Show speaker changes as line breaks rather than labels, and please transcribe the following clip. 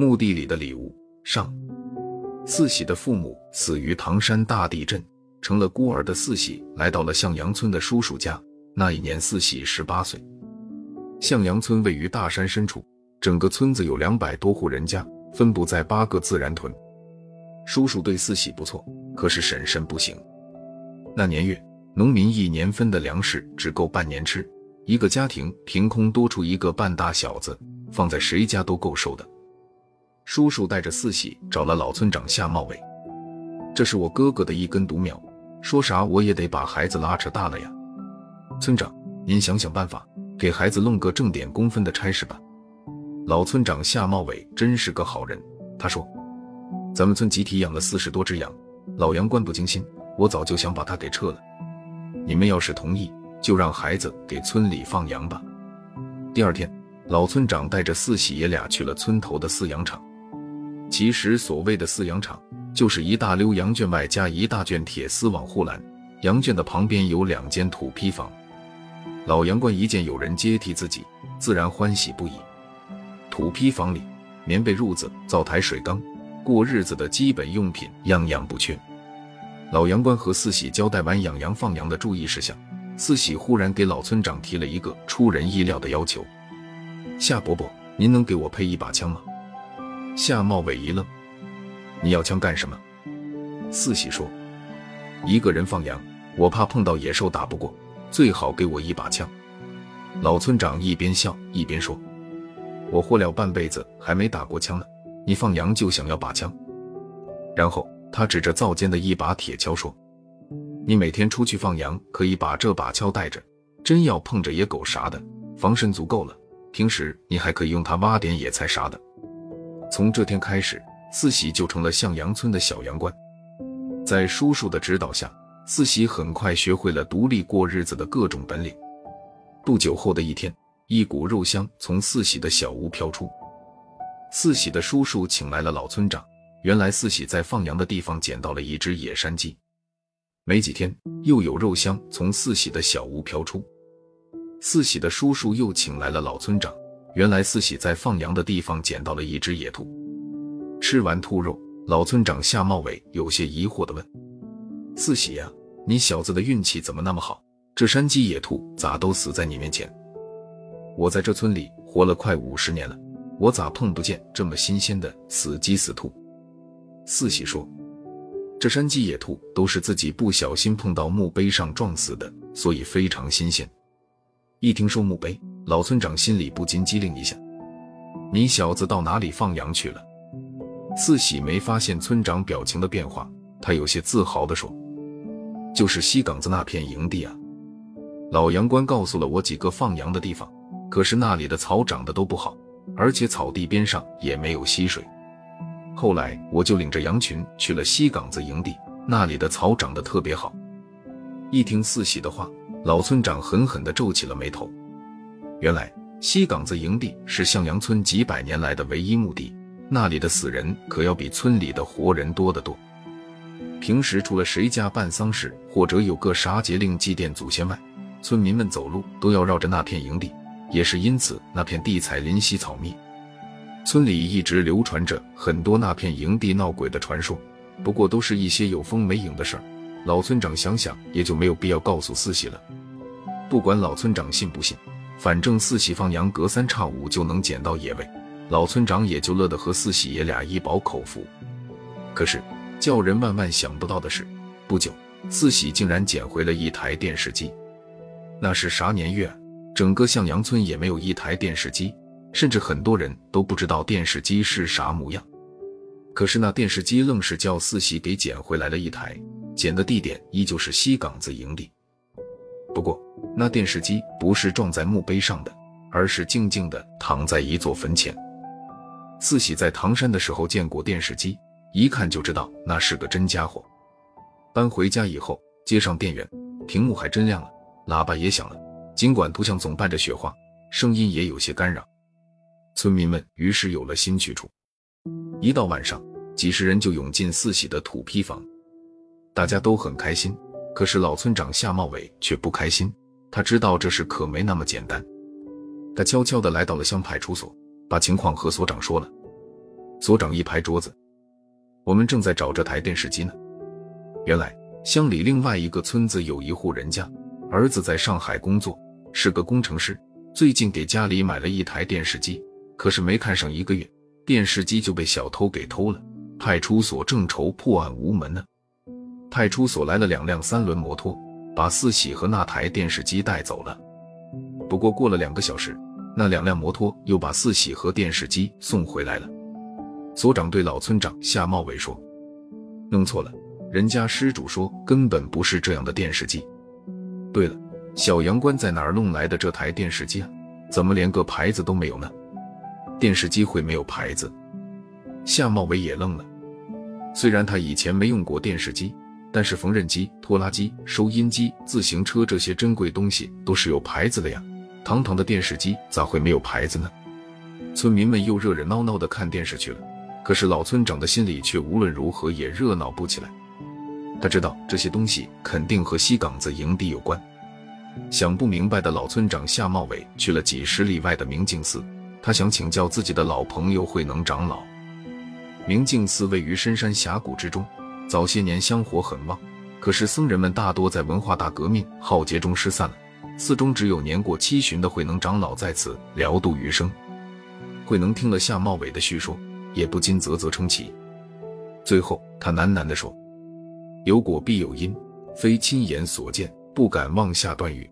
墓地里的礼物上，四喜的父母死于唐山大地震，成了孤儿的四喜来到了向阳村的叔叔家。那一年，四喜十八岁。向阳村位于大山深处，整个村子有两百多户人家，分布在八个自然屯。叔叔对四喜不错，可是婶婶不行。那年月，农民一年分的粮食只够半年吃，一个家庭凭空多出一个半大小子，放在谁家都够受的。叔叔带着四喜找了老村长夏茂伟，这是我哥哥的一根独苗，说啥我也得把孩子拉扯大了呀。村长，您想想办法，给孩子弄个挣点工分的差事吧。老村长夏茂伟真是个好人，他说：“咱们村集体养了四十多只羊，老杨关不经心，我早就想把他给撤了。你们要是同意，就让孩子给村里放羊吧。”第二天，老村长带着四喜爷俩去了村头的饲养场。其实所谓的饲养场，就是一大溜羊圈外加一大圈铁丝网护栏，羊圈的旁边有两间土坯房。老羊倌一见有人接替自己，自然欢喜不已。土坯房里，棉被、褥子、灶台、水缸，过日子的基本用品样样不缺。老羊倌和四喜交代完养羊放羊的注意事项，四喜忽然给老村长提了一个出人意料的要求：“夏伯伯，您能给我配一把枪吗？”夏茂伟一愣：“你要枪干什么？”四喜说：“一个人放羊，我怕碰到野兽打不过。”最好给我一把枪。老村长一边笑一边说：“我活了半辈子还没打过枪呢，你放羊就想要把枪？”然后他指着灶间的一把铁锹说：“你每天出去放羊可以把这把锹带着，真要碰着野狗啥的，防身足够了。平时你还可以用它挖点野菜啥的。”从这天开始，四喜就成了向阳村的小羊倌，在叔叔的指导下。四喜很快学会了独立过日子的各种本领。不久后的一天，一股肉香从四喜的小屋飘出。四喜的叔叔请来了老村长。原来四喜在放羊的地方捡到了一只野山鸡。没几天，又有肉香从四喜的小屋飘出。四喜的叔叔又请来了老村长。原来四喜在放羊的地方捡到了一只野兔。吃完兔肉，老村长夏茂伟有些疑惑地问：“四喜呀？”你小子的运气怎么那么好？这山鸡野兔咋都死在你面前？我在这村里活了快五十年了，我咋碰不见这么新鲜的死鸡死兔？四喜说：“这山鸡野兔都是自己不小心碰到墓碑上撞死的，所以非常新鲜。”一听说墓碑，老村长心里不禁机灵一下：“你小子到哪里放羊去了？”四喜没发现村长表情的变化，他有些自豪地说。就是西岗子那片营地啊，老杨官告诉了我几个放羊的地方，可是那里的草长得都不好，而且草地边上也没有溪水。后来我就领着羊群去了西岗子营地，那里的草长得特别好。一听四喜的话，老村长狠狠地皱起了眉头。原来西岗子营地是向阳村几百年来的唯一墓地，那里的死人可要比村里的活人多得多。平时除了谁家办丧事或者有个啥节令祭奠祖先外，村民们走路都要绕着那片营地，也是因此那片地才林稀草密。村里一直流传着很多那片营地闹鬼的传说，不过都是一些有风没影的事儿。老村长想想也就没有必要告诉四喜了。不管老村长信不信，反正四喜放羊隔三差五就能捡到野味，老村长也就乐得和四喜爷俩一饱口福。可是。叫人万万想不到的是，不久四喜竟然捡回了一台电视机。那是啥年月啊？整个向阳村也没有一台电视机，甚至很多人都不知道电视机是啥模样。可是那电视机愣是叫四喜给捡回来了一台，捡的地点依旧是西岗子营地。不过那电视机不是撞在墓碑上的，而是静静地躺在一座坟前。四喜在唐山的时候见过电视机。一看就知道那是个真家伙。搬回家以后，接上电源，屏幕还真亮了，喇叭也响了。尽管图像总伴着雪花，声音也有些干扰。村民们于是有了新去处。一到晚上，几十人就涌进四喜的土坯房，大家都很开心。可是老村长夏茂伟却不开心，他知道这事可没那么简单。他悄悄地来到了乡派出所，把情况和所长说了。所长一拍桌子：“我们正在找这台电视机呢。”原来乡里另外一个村子有一户人家，儿子在上海工作，是个工程师，最近给家里买了一台电视机，可是没看上一个月，电视机就被小偷给偷了。派出所正愁破案无门呢。派出所来了两辆三轮摩托，把四喜和那台电视机带走了。不过过了两个小时，那两辆摩托又把四喜和电视机送回来了。所长对老村长夏茂伟说：“弄错了，人家失主说根本不是这样的电视机。对了，小杨官在哪儿弄来的这台电视机啊？怎么连个牌子都没有呢？电视机会没有牌子？”夏茂伟也愣了。虽然他以前没用过电视机，但是缝纫机、拖拉机、收音机、自行车这些珍贵东西都是有牌子的呀。堂堂的电视机咋会没有牌子呢？村民们又热热闹闹的看电视去了。可是老村长的心里却无论如何也热闹不起来。他知道这些东西肯定和西岗子营地有关。想不明白的老村长夏茂伟去了几十里外的明镜寺，他想请教自己的老朋友慧能长老。明镜寺位于深山峡谷之中，早些年香火很旺，可是僧人们大多在文化大革命浩劫中失散了，寺中只有年过七旬的慧能长老在此疗度余生。慧能听了夏茂伟的叙说。也不禁啧啧称奇。最后，他喃喃地说：“有果必有因，非亲眼所见，不敢妄下断语。”